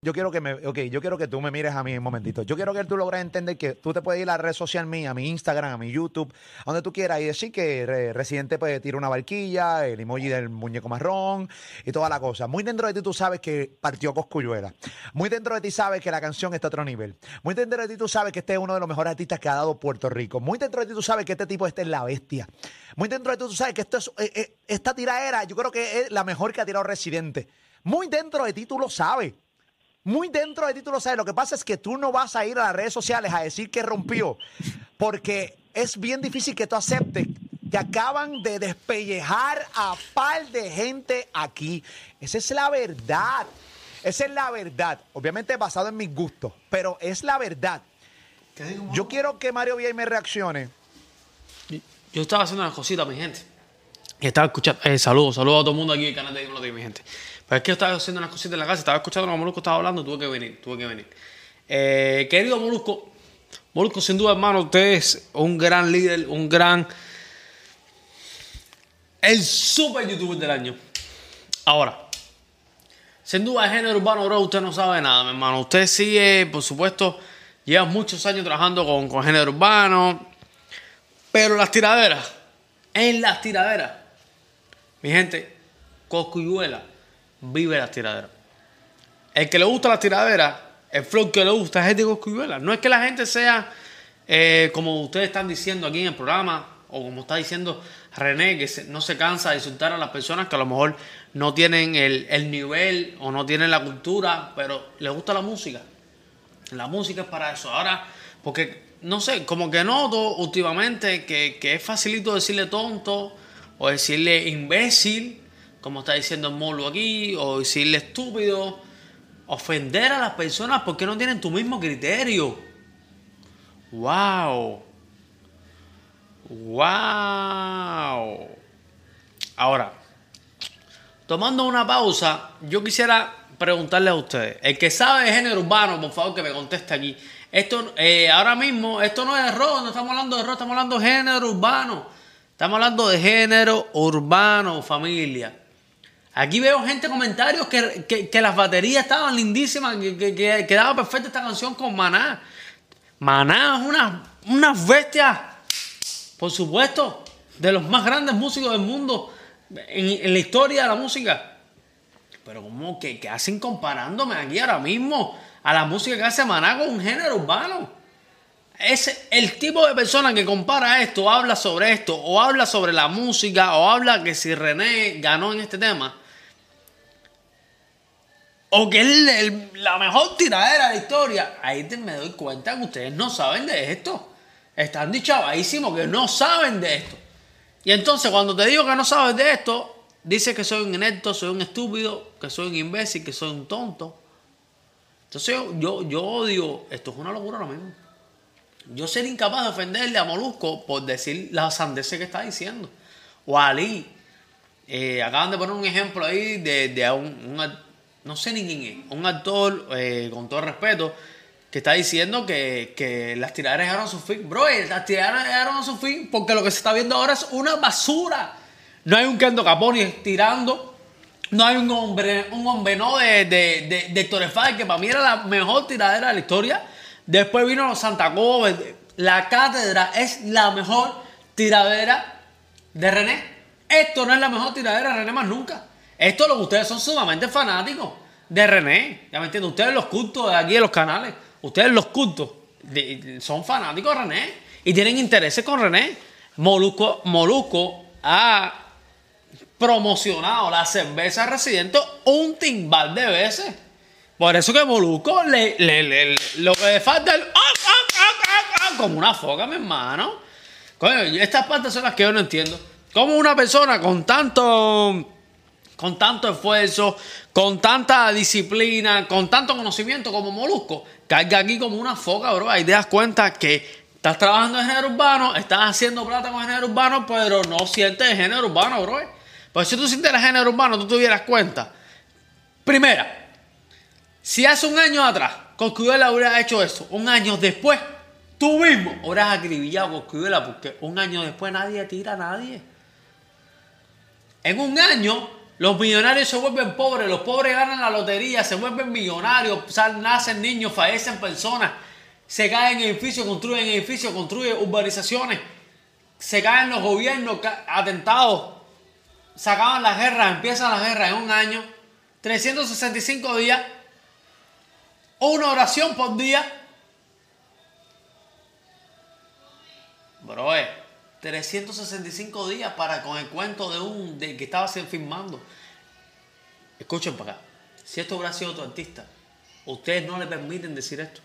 Yo quiero que me, ok, yo quiero que tú me mires a mí un momentito. Yo quiero que tú logres entender que tú te puedes ir a la red social mía, a mi Instagram, a mi YouTube, a donde tú quieras y decir que Re- Residente puede tirar una barquilla, el emoji del muñeco marrón y toda la cosa. Muy dentro de ti tú sabes que partió Coscuyuela. Muy dentro de ti sabes que la canción está a otro nivel. Muy dentro de ti tú sabes que este es uno de los mejores artistas que ha dado Puerto Rico. Muy dentro de ti tú sabes que este tipo este es la bestia. Muy dentro de ti tú sabes que esto es, eh, eh, esta tiradera yo creo que es la mejor que ha tirado Residente. Muy dentro de ti tú lo sabes. Muy dentro de ti tú lo sabes. Lo que pasa es que tú no vas a ir a las redes sociales a decir que rompió, porque es bien difícil que tú aceptes que acaban de despellejar a par de gente aquí. Esa es la verdad. Esa es la verdad. Obviamente basado en mis gustos, pero es la verdad. Yo quiero que Mario Villay me reaccione. Yo estaba haciendo unas cositas, mi gente. Y estaba escuchando. Eh, saludos, saludos a todo el mundo aquí en el canal de mi gente. Pero es que yo estaba haciendo unas cositas en la casa, estaba escuchando a Molusco estaba hablando, tuve que venir, tuve que venir. Eh, querido Molusco, Molusco, sin duda, hermano, usted es un gran líder, un gran. El super youtuber del año. Ahora, sin duda, el género urbano, bro, usted no sabe nada, mi hermano. Usted sigue, por supuesto, lleva muchos años trabajando con, con género urbano. Pero las tiraderas, en las tiraderas, mi gente, Coscuyuela vive las tiraderas. El que le gusta las tiraderas, el flow que le gusta es el de Coscuyuela. No es que la gente sea, eh, como ustedes están diciendo aquí en el programa, o como está diciendo René, que no se cansa de insultar a las personas que a lo mejor no tienen el, el nivel o no tienen la cultura, pero les gusta la música. La música es para eso. Ahora, porque no sé, como que noto últimamente que, que es facilito decirle tonto o decirle imbécil, como está diciendo Molo aquí, o decirle estúpido, ofender a las personas porque no tienen tu mismo criterio. ¡Wow! ¡Wow! Ahora, tomando una pausa, yo quisiera preguntarle a ustedes, el que sabe de género urbano, por favor que me conteste aquí. Esto, eh, ahora mismo, esto no es rock, no estamos hablando de rock, estamos hablando de género urbano. Estamos hablando de género urbano, familia. Aquí veo gente comentarios que, que- las baterías estaban lindísimas, que, que, que quedaba perfecta esta canción con Maná. Maná es una, unas bestias, por supuesto, de los más grandes músicos del mundo en, en la historia de la música. Pero como que, que hacen comparándome aquí ahora mismo a la música que hace Maná con un género urbano. Es el tipo de persona que compara esto, habla sobre esto, o habla sobre la música, o habla que si René ganó en este tema, o que es el- la mejor tiradera de la historia, ahí te- me doy cuenta que ustedes no saben de esto. Están dichavadísimos que no saben de esto. Y entonces cuando te digo que no sabes de esto, dices que soy un inepto, soy un estúpido, que soy un imbécil, que soy un tonto. Entonces yo, yo, odio, esto es una locura ahora mismo. Yo ser incapaz de ofenderle a Molusco por decir la sandeces que está diciendo. O a Ali. Eh, acaban de poner un ejemplo ahí de, de un, no sé ni quién es, un actor, eh, con todo respeto, que está diciendo que, que las tiraderas llegaron su fin. Bro, eh, las tiraderas llegaron a su fin porque lo que se está viendo ahora es una basura. No hay un Kendo Caponi tirando. No hay un hombre, un hombre no de, de, de, que para mí era la mejor tiradera de la historia. Después vino Santa Cruz. La cátedra es la mejor tiradera de René. Esto no es la mejor tiradera de René más nunca. Esto es lo ustedes son sumamente fanáticos de René. Ya me entienden. Ustedes los cultos de aquí de los canales. Ustedes los cultos son fanáticos de René. Y tienen intereses con René. Molusco, Molusco ha promocionado la cerveza residente un timbal de veces. Por eso que Molusco le, le- le- lo que le falta es ¡ah, ah, ah, como una foca, mi hermano. Coño, estas partes son las que yo no entiendo. Como una persona con tanto con tanto esfuerzo, con tanta disciplina, con tanto conocimiento como Molusco, carga aquí como una foca, bro. Ahí te das cuenta que estás trabajando en género urbano, estás haciendo plata con género urbano, pero no sientes el género urbano, bro. Pues si tú sintieras género urbano, tú te dieras cuenta. Primera, si hace un año atrás Coscuyuela hubiera hecho eso, un año después, tú mismo hubieras acribillado a Coscuyuela porque un año después nadie tira a nadie. En un año, Los millonarios se vuelven pobres, los pobres ganan la lotería, se vuelven millonarios, nacen niños, fallecen personas, se caen edificios, construyen edificios, construyen urbanizaciones, se caen los gobiernos, atentados, se acaban las guerras, empiezan las guerras en un año, 365 días, una oración por día. Bro, eh, 365 días para con el cuento de un de que estaba firmando. Escuchen para acá. Si esto hubiera sido tu artista, ustedes no le permiten decir esto.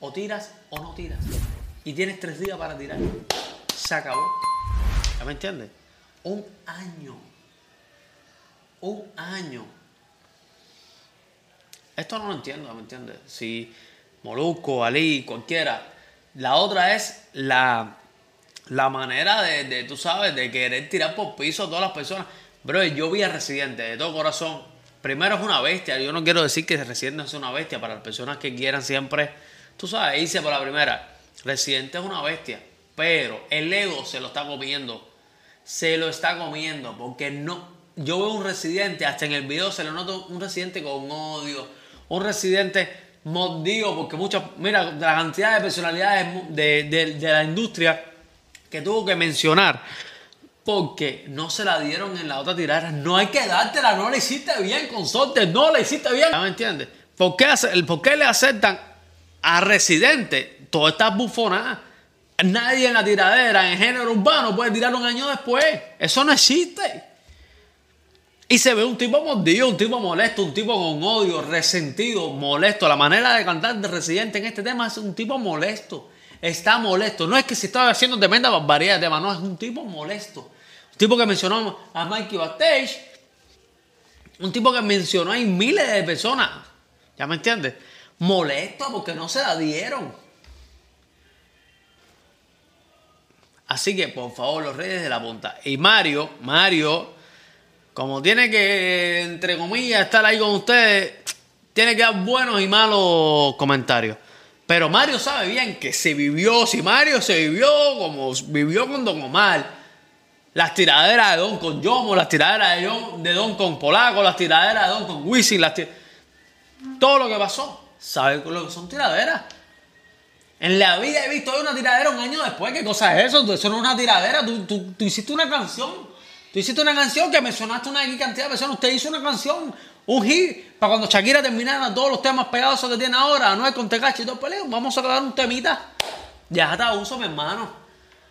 O tiras o no tiras. Y tienes tres días para tirar. Se acabó. ¿Ya me entiendes? Un año. Un año. Esto no lo entiendo, ¿me entiendes? Si Molusco, Ali, cualquiera. La otra es la, la manera de, de, tú sabes, de querer tirar por piso a todas las personas. Bro, yo vi a Residente de todo corazón. Primero es una bestia. Yo no quiero decir que Residente es una bestia para las personas que quieran siempre, tú sabes, irse por la primera. Residente es una bestia. Pero el ego se lo está comiendo. Se lo está comiendo. Porque no. Yo veo un residente, hasta en el video se le nota un residente con odio. Un residente mordido. Porque muchas. Mira, la cantidad de personalidades de, de- de la industria que tuvo que mencionar. Porque no se la dieron en la otra tirada. No hay que dártela, no la hiciste bien, consorte, no la hiciste bien. ¿Ya me entiendes? ¿Por qué, ¿Por qué le aceptan a Residente todas estas bufonadas? Nadie en la tiradera, en género urbano, puede tirar un año después. Eso no existe. Y se ve un tipo mordido, un tipo molesto, un tipo con odio, resentido, molesto. La manera de cantar de Residente en este tema es un tipo molesto. Está molesto. No es que se estaba haciendo tremenda barbaridad de no, es un tipo molesto. Un tipo que mencionó a Mikey Backstage. Un tipo que mencionó a miles de personas. ¿Ya me entiendes? Molesto porque no se la dieron. Así que, por favor, los reyes de la punta. Y Mario, Mario, como tiene que, entre comillas, estar ahí con ustedes, tiene que dar buenos y malos comentarios. Pero Mario sabe bien que se vivió, si Mario se vivió como vivió con Don Omar, las tiraderas de Don con Yomo, las tiraderas de, Don- con Polaco, las tiraderas de Don con Wisin, las todo lo que pasó, sabe lo que son tiraderas. En la vida he visto una tiradera un año después. ¿Qué cosa es eso? Eso no es una tiradera. Tú, hiciste una canción. Tú hiciste una canción que mencionaste una cantidad de personas. Usted hizo una canción, un hit, para cuando Shakira terminara todos los temas pegados que tiene ahora, no es con Tecachi y todo peleo. Vamos a grabar un temita. Ya te uso, mi hermano.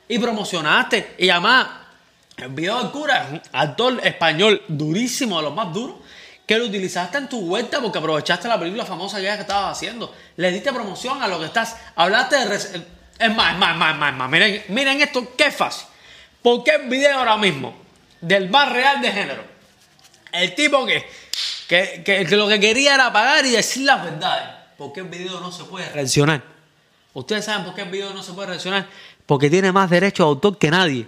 Y promocionaste. Y además, el video del cura actor español durísimo, de los más duros, que lo utilizaste en tu vuelta porque aprovechaste la película famosa que estabas haciendo. Le diste promoción a lo que estás. Hablaste de. Es más, es más, es más, es más, más. Miren, miren esto, qué fácil. ¿Por qué el video ahora mismo del bar real de género? El tipo que, que, que- lo que quería era pagar y decir las verdades. ¿Por qué el video no se puede reaccionar? Ustedes saben por qué el video no se puede reaccionar. Porque tiene más derecho de autor que nadie.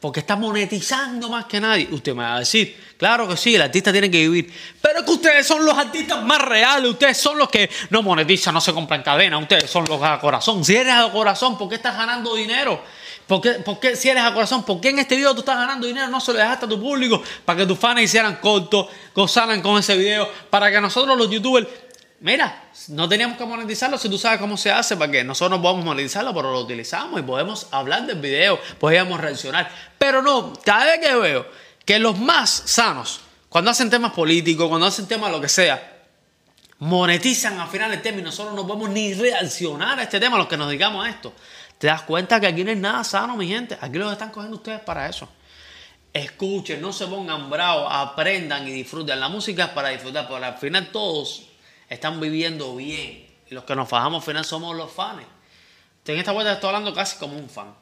Porque está monetizando más que nadie. Usted me va a decir, claro que sí, el artista tiene que vivir. Pero es que ustedes son los artistas más reales. Ustedes son los que no monetizan, no se compran cadena. Ustedes son los a corazón. Si eres a corazón, ¿por qué estás ganando dinero? ¿Por qué, si eres a corazón, por qué en este video tú estás ganando dinero? No se lo dejaste a tu público para que tus fans hicieran corto, gozaran con ese video, para que nosotros los youtubers Mira, no teníamos que monetizarlo si tú sabes cómo se hace para que nosotros no podamos monetizarlo, pero lo utilizamos y podemos hablar del video, podíamos reaccionar. Pero no, cada vez que veo que los más sanos, cuando hacen temas políticos, cuando hacen temas lo que sea, monetizan al final tema y nosotros no podemos ni reaccionar a este tema, los que nos digamos a esto. Te das cuenta que aquí no es nada sano, mi gente. Aquí los están cogiendo ustedes para eso. Escuchen, no se pongan bravos, aprendan y disfruten. La música es para disfrutar, pero al final todos están viviendo bien. Y los que nos fajamos al final somos los fans. En esta vuelta estoy hablando casi como un fan.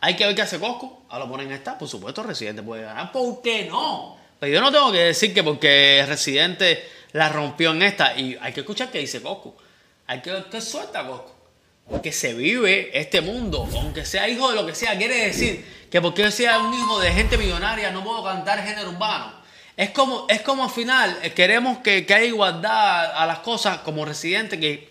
Hay que ver qué hace Cosco. A lo ponen esta, por supuesto, Residente puede ganar. ¿Por qué no? Pero yo no tengo que decir que porque Residente la rompió en esta. Y hay que escuchar qué dice Cosco. Hay que qué suelta Cosco. Que se vive este mundo, aunque sea hijo de lo que sea, quiere decir que porque yo sea un hijo de gente millonaria no puedo cantar género urbano. Es como, es como al final eh, queremos que, que haya igualdad a las cosas como residente que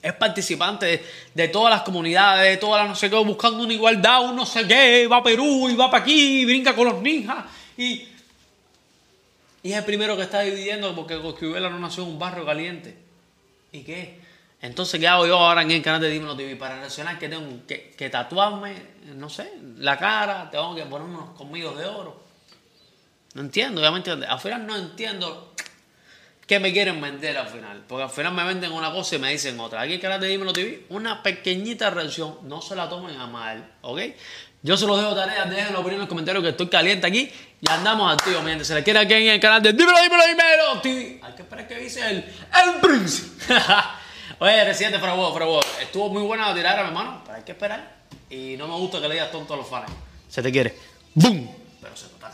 es participante de, de todas las comunidades, de todas las no sé qué, buscando una igualdad, un no sé qué, va a Perú y va para aquí, y brinca con los ninjas y Y es el primero que está dividiendo porque Cosquivela no nació en un barrio caliente. ¿Y qué? Entonces, ¿qué hago yo ahora en el canal de Dímelo TV? Para reaccionar que tengo que, tatuarme, no sé, la cara, tengo que poner unos conmidos de oro. No entiendo, obviamente. Al final no entiendo qué me quieren vender al final. Porque al final me venden una cosa y me dicen otra. Aquí en el canal de Dímelo TV, una pequeñita reacción. No se la tomen a mal, ¿ok? Yo se los dejo tarea, déjenlo opinión en los comentarios que estoy caliente aquí y andamos activos. Mientras se le quiere aquí en el canal de Dímelo, Dímelo, Dímelo. Hay que esperar que dice el, el príncipe. Oye, Residente Fraguo, Fraguo, estuvo muy buena la tirada, mi hermano, pero hay que esperar. Y no me gusta que le digas tonto a los fans. Se te quiere. ¡Bum! Pero se total.